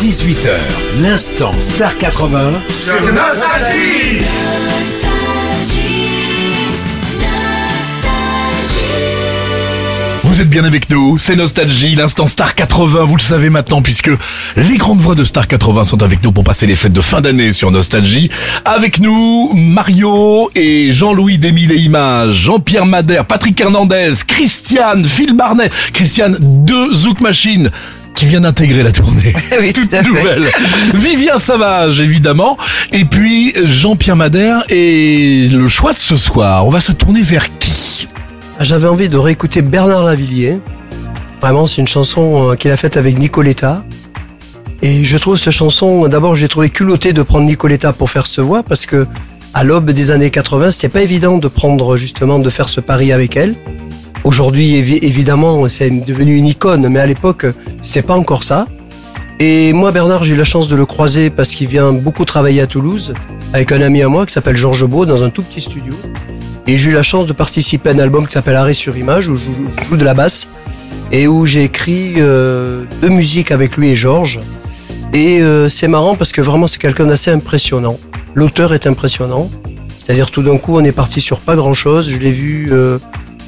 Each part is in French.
18h, l'instant Star 80 sur Nostalgie Vous êtes bien avec nous, c'est Nostalgie, l'instant Star 80, vous le savez maintenant puisque les grandes voix de Star 80 sont avec nous pour passer les fêtes de fin d'année sur Nostalgie. Avec nous, Mario et Jean-Louis Démile et Images, Jean-Pierre Madère, Patrick Hernandez, Christiane, Phil Barnet, Christiane de Zouk Machine qui vient d'intégrer la tournée. Oui, tout Toute à fait. nouvelle. Vivien Savage, évidemment. Et puis Jean-Pierre Madère et le choix de ce soir. On va se tourner vers qui? J'avais envie de réécouter Bernard Lavillier. Vraiment, c'est une chanson euh, qu'il a faite avec Nicoletta. Et je trouve cette chanson, d'abord, j'ai trouvé culotté de prendre Nicoletta pour faire ce voix parce que à l'aube des années 80, c'était pas évident de prendre justement de faire ce pari avec elle. Aujourd'hui, évi- évidemment, c'est devenu une icône, mais à l'époque, c'est pas encore ça. Et moi, Bernard, j'ai eu la chance de le croiser parce qu'il vient beaucoup travailler à Toulouse avec un ami à moi qui s'appelle Georges Beau dans un tout petit studio. Et j'ai eu la chance de participer à un album qui s'appelle Arrêt sur image où je joue, de la basse et où j'ai écrit euh, deux musiques avec lui et Georges. Et euh, c'est marrant parce que vraiment c'est quelqu'un d'assez impressionnant. L'auteur est impressionnant. C'est-à-dire tout d'un coup on est parti sur pas grand-chose. Je l'ai vu euh,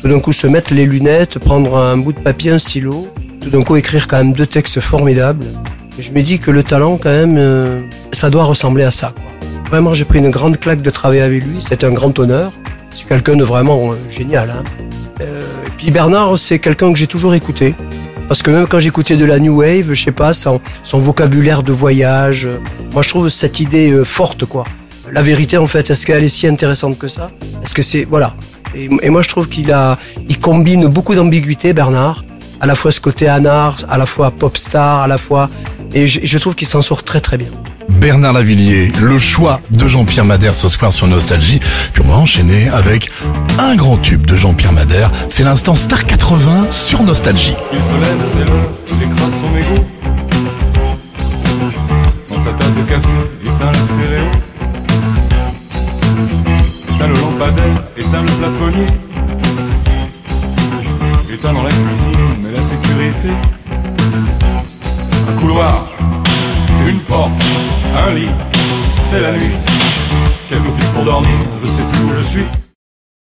tout d'un coup se mettre les lunettes, prendre un bout de papier, un stylo, tout d'un coup écrire quand même deux textes formidables. Et je me dis que le talent quand même, euh, ça doit ressembler à ça. Vraiment j'ai pris une grande claque de travailler avec lui. C'était un grand honneur. C'est quelqu'un de vraiment euh, génial. hein. Euh, et puis Bernard, c'est quelqu'un que j'ai toujours écouté. Parce que même quand j'écoutais de la New Wave, je sais pas, son, son vocabulaire de voyage, moi je trouve cette idée forte, quoi. La vérité, en fait, est-ce qu'elle est si intéressante que ça? Est-ce que c'est... Voilà. Et, et moi je trouve qu'il a... Il combine beaucoup d'ambiguïté, Bernard. À la fois ce côté anard, à la fois pop star, à la fois... Et je, je trouve qu'il s'en sort très très bien. Bernard Lavillier, le choix de Jean-Pierre Madère ce soir sur Nostalgie. Puis on va enchaîner avec un grand tube de Jean-Pierre Madère. C'est l'instant Star 80 sur Nostalgie. Il se lève, Éteint le plafonnier. Éteint dans la cuisine, mais la sécurité. Un couloir, une porte, un lit, c'est la nuit. Quelques pistes pour dormir, je sais plus où je suis.